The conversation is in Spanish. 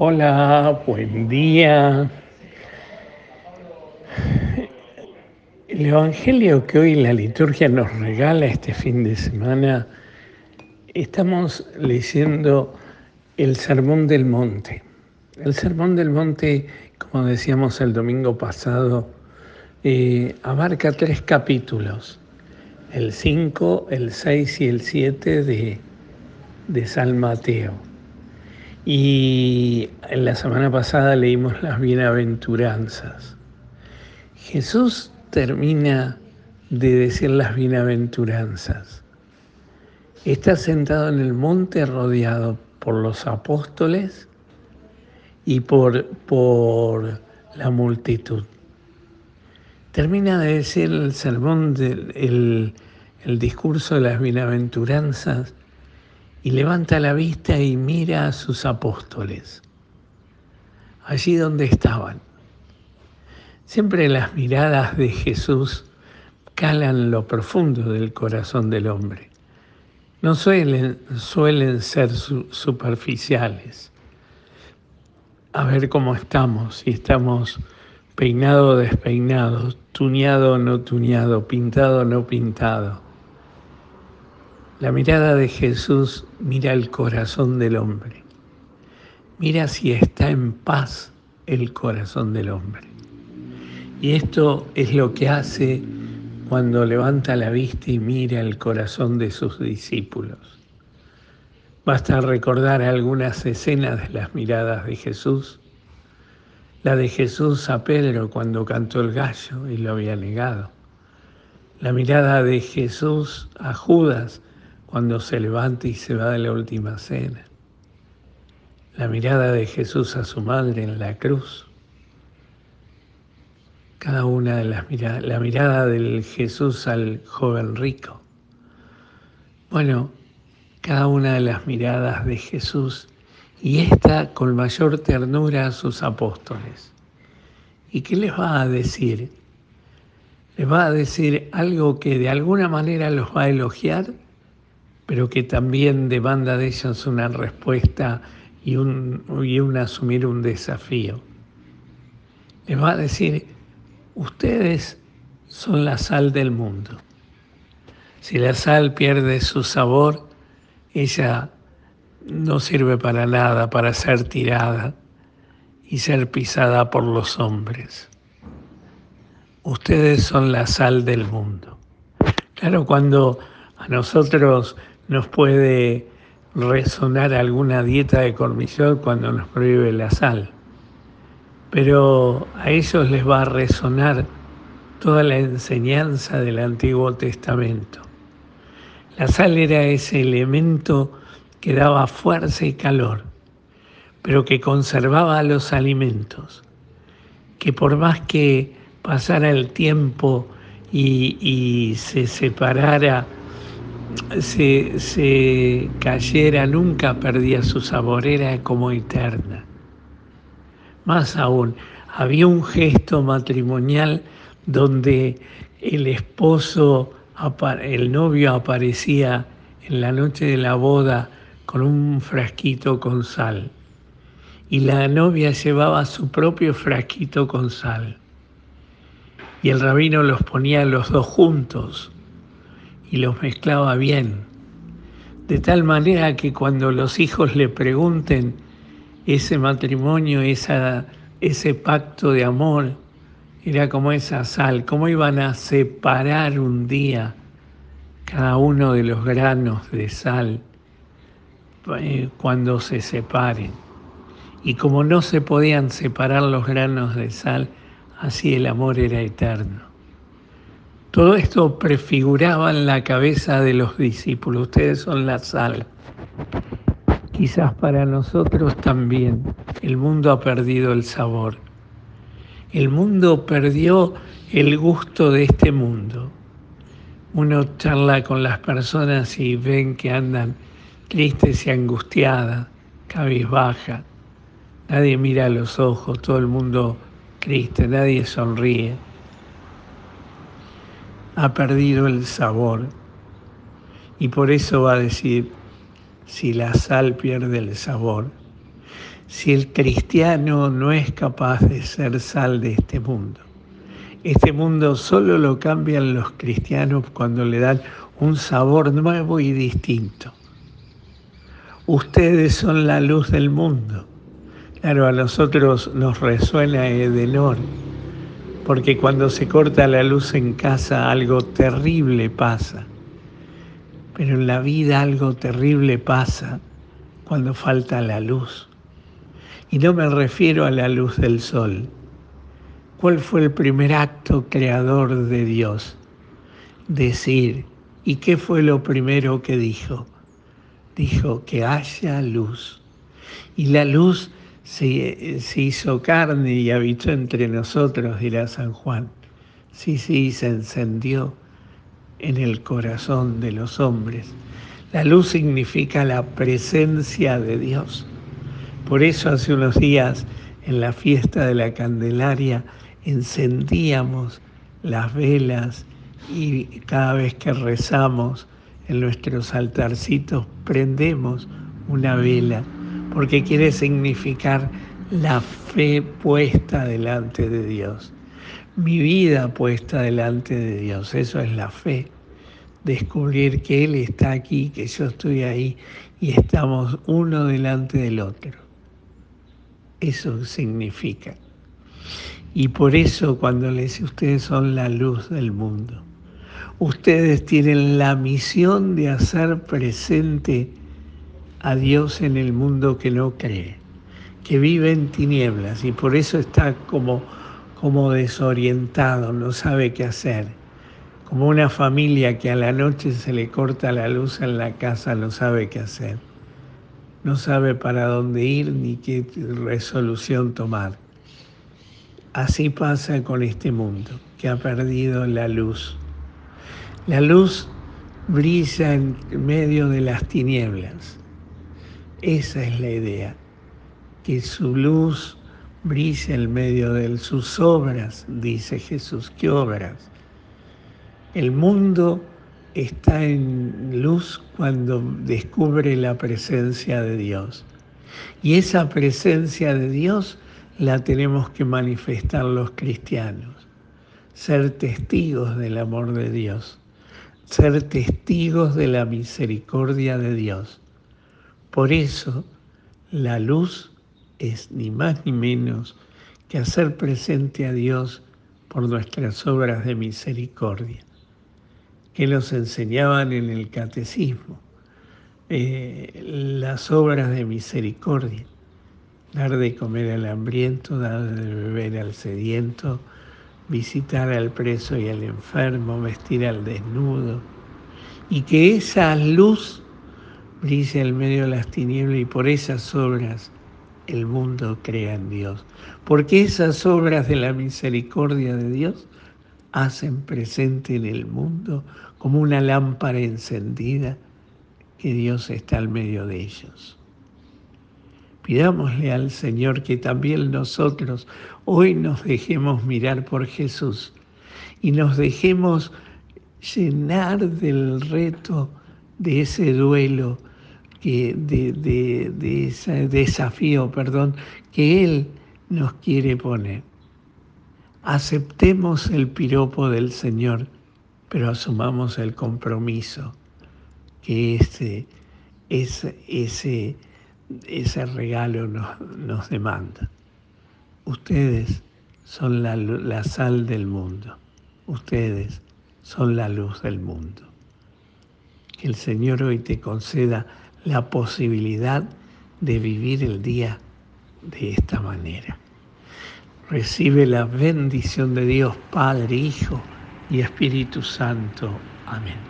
Hola, buen día. El Evangelio que hoy la liturgia nos regala este fin de semana, estamos leyendo el Sermón del Monte. El Sermón del Monte, como decíamos el domingo pasado, eh, abarca tres capítulos, el 5, el 6 y el 7 de, de San Mateo. Y en la semana pasada leímos las bienaventuranzas. Jesús termina de decir las bienaventuranzas. Está sentado en el monte rodeado por los apóstoles y por, por la multitud. Termina de decir el sermón, del, el, el discurso de las bienaventuranzas y levanta la vista y mira a sus apóstoles, allí donde estaban. Siempre las miradas de Jesús calan lo profundo del corazón del hombre. No suelen, suelen ser su, superficiales a ver cómo estamos, si estamos peinado o despeinado, tuñado o no tuñado, pintado o no pintado. La mirada de Jesús mira el corazón del hombre. Mira si está en paz el corazón del hombre. Y esto es lo que hace cuando levanta la vista y mira el corazón de sus discípulos. Basta recordar algunas escenas de las miradas de Jesús. La de Jesús a Pedro cuando cantó el gallo y lo había negado. La mirada de Jesús a Judas cuando se levanta y se va de la última cena. La mirada de Jesús a su madre en la cruz. Cada una de las miradas. La mirada del Jesús al joven rico. Bueno, cada una de las miradas de Jesús y esta con mayor ternura a sus apóstoles. ¿Y qué les va a decir? Les va a decir algo que de alguna manera los va a elogiar, pero que también demanda de ellos una respuesta y un, y un asumir un desafío. Les va a decir, ustedes son la sal del mundo. Si la sal pierde su sabor, ella no sirve para nada, para ser tirada y ser pisada por los hombres. Ustedes son la sal del mundo. Claro, cuando a nosotros nos puede resonar alguna dieta de cormillot cuando nos prohíbe la sal, pero a ellos les va a resonar toda la enseñanza del Antiguo Testamento. La sal era ese elemento que daba fuerza y calor, pero que conservaba los alimentos, que por más que pasara el tiempo y, se separara, se, se cayera, nunca perdía su sabor, era como eterna. Más aún, había un gesto matrimonial donde el esposo el novio aparecía en la noche de la boda con un frasquito con sal y la novia llevaba su propio frasquito con sal. Y el rabino los ponía los dos juntos y los mezclaba bien, de tal manera que cuando los hijos le pregunten ese matrimonio, esa, ese pacto de amor, era como esa sal, cómo iban a separar un día cada uno de los granos de sal eh, cuando se separen. Y como no se podían separar los granos de sal, así el amor era eterno. Todo esto prefiguraba en la cabeza de los discípulos, ustedes son la sal. Quizás para nosotros también el mundo ha perdido el sabor el mundo perdió el gusto de este mundo. Uno charla con las personas y ven que andan tristes y angustiadas, cabizbaja. Nadie mira a los ojos, todo el mundo triste, nadie sonríe. Ha perdido el sabor. Y por eso va a decir, si la sal pierde el sabor, si el cristiano no es capaz de ser sal de este mundo. Este mundo solo lo cambian los cristianos cuando le dan un sabor nuevo y distinto. Ustedes son la luz del mundo. Claro, a nosotros nos resuena Edenor, porque cuando se corta la luz en casa algo terrible pasa. Pero en la vida algo terrible pasa cuando falta la luz. Y no me refiero a la luz del sol. ¿Cuál fue el primer acto creador de Dios? Decir, ¿y qué fue lo primero que dijo? Dijo que haya luz. Y la luz se, se hizo carne y habitó entre nosotros, dirá San Juan. Sí, sí, se encendió en el corazón de los hombres. La luz significa la presencia de Dios. Por eso hace unos días en la fiesta de la Candelaria encendíamos las velas y cada vez que rezamos en nuestros altarcitos prendemos una vela porque quiere significar la fe puesta delante de Dios, mi vida puesta delante de Dios, eso es la fe, descubrir que Él está aquí, que yo estoy ahí y estamos uno delante del otro. Eso significa. Y por eso cuando le dice ustedes son la luz del mundo, ustedes tienen la misión de hacer presente a Dios en el mundo que no cree, que vive en tinieblas y por eso está como, como desorientado, no sabe qué hacer. Como una familia que a la noche se le corta la luz en la casa, no sabe qué hacer. No sabe para dónde ir ni qué resolución tomar. Así pasa con este mundo que ha perdido la luz. La luz brilla en medio de las tinieblas. Esa es la idea, que su luz brilla en medio de sus obras, dice Jesús. ¿Qué obras? El mundo está en luz cuando descubre la presencia de Dios. Y esa presencia de Dios la tenemos que manifestar los cristianos, ser testigos del amor de Dios, ser testigos de la misericordia de Dios. Por eso la luz es ni más ni menos que hacer presente a Dios por nuestras obras de misericordia, que nos enseñaban en el catecismo, eh, las obras de misericordia dar de comer al hambriento, dar de beber al sediento, visitar al preso y al enfermo, vestir al desnudo, y que esa luz brille en medio de las tinieblas y por esas obras el mundo crea en Dios. Porque esas obras de la misericordia de Dios hacen presente en el mundo como una lámpara encendida que Dios está al medio de ellos. Pidámosle al Señor que también nosotros hoy nos dejemos mirar por Jesús y nos dejemos llenar del reto de ese duelo, que, de, de ese desafío, perdón, que Él nos quiere poner. Aceptemos el piropo del Señor, pero asumamos el compromiso que ese, ese, ese ese regalo nos, demanda. Ustedes son la, la sal del mundo, ustedes son la luz del mundo. Que el Señor hoy te conceda la posibilidad de vivir el día de esta manera. Recibe la bendición de Dios Padre, Hijo y Espíritu Santo. Amén.